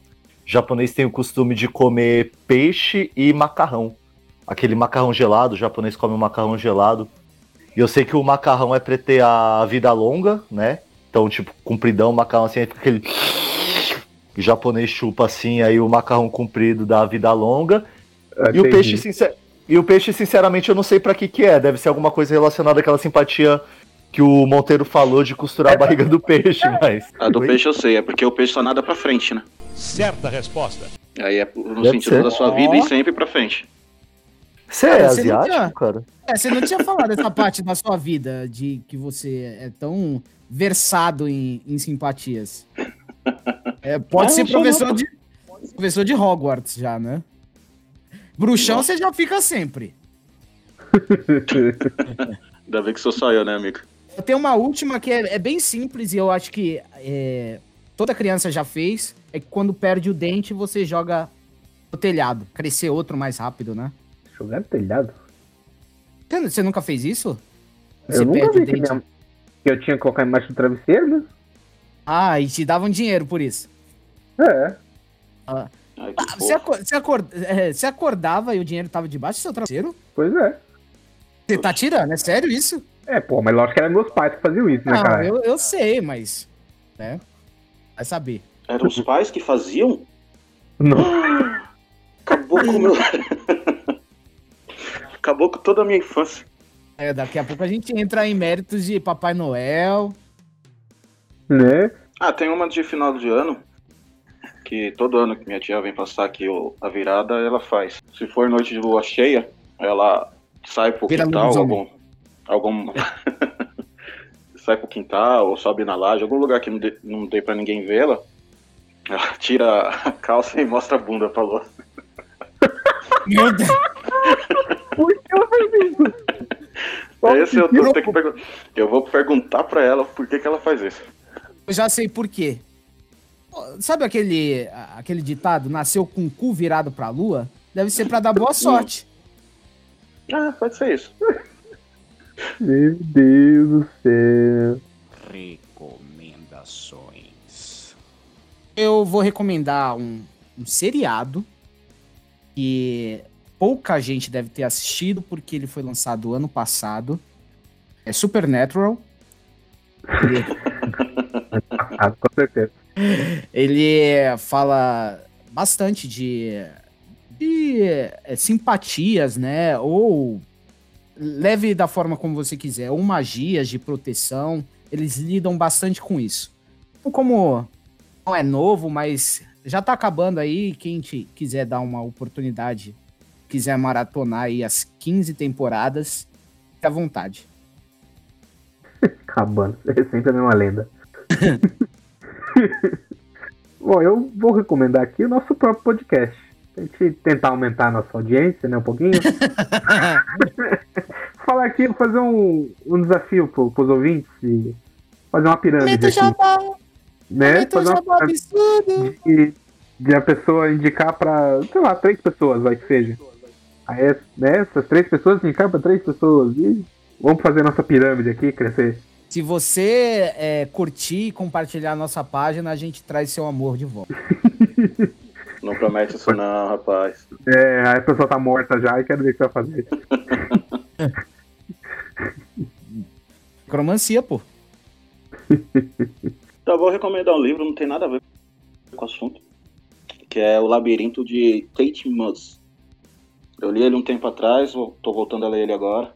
japonês tem o costume de comer peixe e macarrão. Aquele macarrão gelado, o japonês come um macarrão gelado. E eu sei que o macarrão é pra ter a vida longa, né? Então, tipo, compridão, o macarrão assim, fica aquele. O japonês chupa assim, aí o macarrão comprido dá a vida longa. E o peixe, sincer... e o peixe, sinceramente, eu não sei pra que que é. Deve ser alguma coisa relacionada àquela simpatia que o Monteiro falou de costurar a barriga do peixe, mas. A do peixe eu sei, é porque o peixe só nada pra frente, né? Certa resposta. Aí é no Deve sentido ser. da sua vida e sempre pra frente. Você é Cara, você não asiático, tinha- cara? É, você não tinha falado essa parte da sua vida, de que você é tão versado em, em simpatias. É, pode ser não sou professor não, de, professor de Hogwarts já, né? Bruxão você já fica sempre. Ainda bem que sou só eu, né, amigo? Eu tenho uma última que é, é bem simples e eu acho que é, toda criança já fez. É que quando perde o dente, você joga no telhado. Crescer outro mais rápido, né? Jogar no telhado? Você, você nunca fez isso? Eu Você nunca perde vi o que, dente. minha- que eu tinha que colocar embaixo do travesseiro, né? Ah, e te davam dinheiro por isso. É. Ai, Ah, Você, é, você acordava e o dinheiro tava debaixo do seu travesseiro? Pois é. Você tá tirando, é sério isso? É, pô, mas lógico que eram meus pais que faziam isso, né, Não, cara? eu, eu sei, mas. Né? Vai saber. Eram os pais que faziam? Não. Acabou com o meu. Acabou com toda a minha infância. É, daqui a pouco a gente entra em méritos de Papai Noel. Né? Ah, tem uma de final de ano. Que todo ano que minha tia vem passar aqui o- a virada, ela faz. Se for noite de lua cheia, ela sai pro Vira quintal, algum. algum... sai pro quintal ou sobe na laje, algum lugar que não dê, não dê pra ninguém vê-la. Ela tira a calça e mostra a bunda pra lua. Meu Deus. Por que ela fez isso? Esse eu, tenho que pergun- eu vou perguntar pra ela por que, que ela faz isso. Eu já sei por quê. Sabe aquele, aquele ditado, nasceu com o cu virado pra lua? Deve ser pra dar boa sorte. Ah, pode ser isso. Meu Deus do céu. Recomendações. Eu vou recomendar um, um seriado que pouca gente deve ter assistido porque ele foi lançado ano passado. É Supernatural. Ah, com certeza. Ele fala bastante de, de é, simpatias, né? Ou leve da forma como você quiser, ou magias de proteção. Eles lidam bastante com isso. Então, Como não é novo, mas já tá acabando aí. Quem te quiser dar uma oportunidade, quiser maratonar aí as 15 temporadas, fique à vontade. Acabando. É sempre a mesma lenda. Bom, eu vou recomendar aqui o nosso próprio podcast. A gente tentar aumentar a nossa audiência, né, um pouquinho. Falar aqui, fazer um, um desafio pro, pros ouvintes e fazer uma pirâmide aqui. Né? Fazer uma absurdo. de, de a pessoa indicar pra, sei lá, três pessoas, vai que seja. Aí, né, essas três pessoas indicar pra três pessoas. E vamos fazer nossa pirâmide aqui crescer. Se você é, curtir e compartilhar a nossa página, a gente traz seu amor de volta. Não promete isso não, rapaz. É, aí a pessoa tá morta já e quero ver o que você vai fazer. Cromancia, pô. Então, eu vou recomendar um livro, não tem nada a ver com o assunto. Que é O Labirinto de Tate Moss. Eu li ele um tempo atrás, tô voltando a ler ele agora.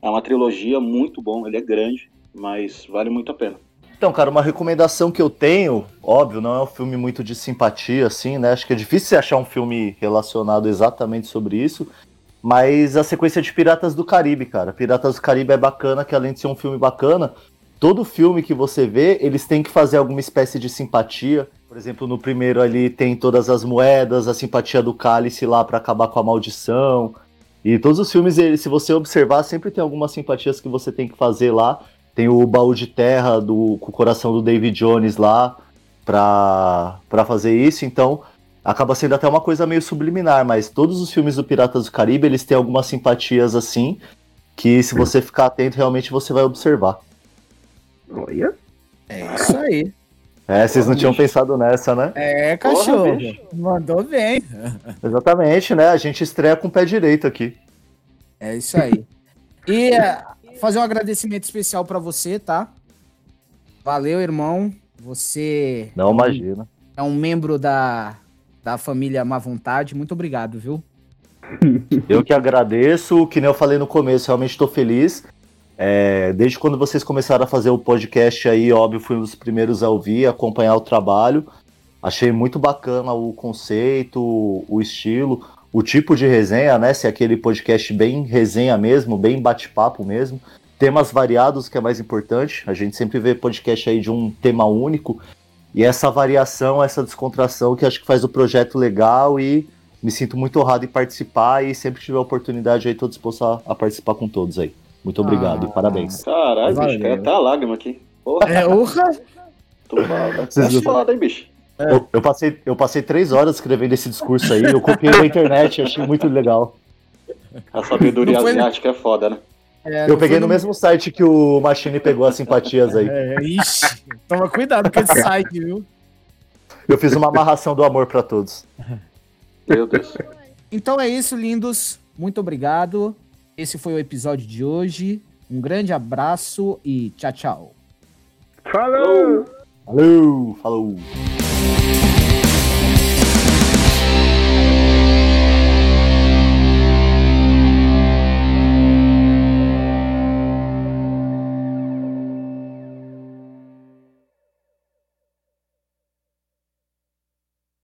É uma trilogia muito bom, ele é grande, mas vale muito a pena. Então, cara, uma recomendação que eu tenho, óbvio, não é um filme muito de simpatia, assim, né? Acho que é difícil você achar um filme relacionado exatamente sobre isso. Mas a sequência de Piratas do Caribe, cara. Piratas do Caribe é bacana, que além de ser um filme bacana, todo filme que você vê, eles têm que fazer alguma espécie de simpatia. Por exemplo, no primeiro ali tem todas as moedas, a simpatia do cálice lá pra acabar com a maldição. E todos os filmes, se você observar, sempre tem algumas simpatias que você tem que fazer lá. Tem o baú de terra do, com o coração do David Jones lá pra, pra fazer isso. Então, acaba sendo até uma coisa meio subliminar, mas todos os filmes do Piratas do Caribe, eles têm algumas simpatias assim, que se você ficar atento, realmente você vai observar. Olha. É isso aí. É, vocês não tinham pensado nessa, né? É, cachorro. Mandou bem. Exatamente, né? A gente estreia com o pé direito aqui. É isso aí. E é, fazer um agradecimento especial pra você, tá? Valeu, irmão. Você Não imagina. é um membro da, da família Má Vontade. Muito obrigado, viu? Eu que agradeço, que nem eu falei no começo, realmente estou feliz. É, desde quando vocês começaram a fazer o podcast aí, óbvio, fui um dos primeiros a ouvir, acompanhar o trabalho. Achei muito bacana o conceito, o estilo, o tipo de resenha, né? Se é aquele podcast bem resenha mesmo, bem bate-papo mesmo. Temas variados, que é mais importante. A gente sempre vê podcast aí de um tema único. E essa variação, essa descontração que acho que faz o projeto legal e me sinto muito honrado em participar e sempre que tiver oportunidade aí, tô disposto a, a participar com todos aí. Muito obrigado e parabéns. Caralho, bicho, caiu até a lágrima aqui. Porra. É, urra. Tô. Vocês Tá foda, hein, bicho? Eu, eu passei, eu passei três horas escrevendo esse discurso aí, eu copiei da internet, achei muito legal. A sabedoria asiática é foda, né? É, eu peguei no mesmo site que o Machine pegou as simpatias aí. É, ixi, toma cuidado com esse site, viu? Eu fiz uma amarração do amor pra todos. Meu Deus. Então é isso, lindos. Muito obrigado. Esse foi o episódio de hoje. Um grande abraço e tchau, tchau. Falou! Falou, falou.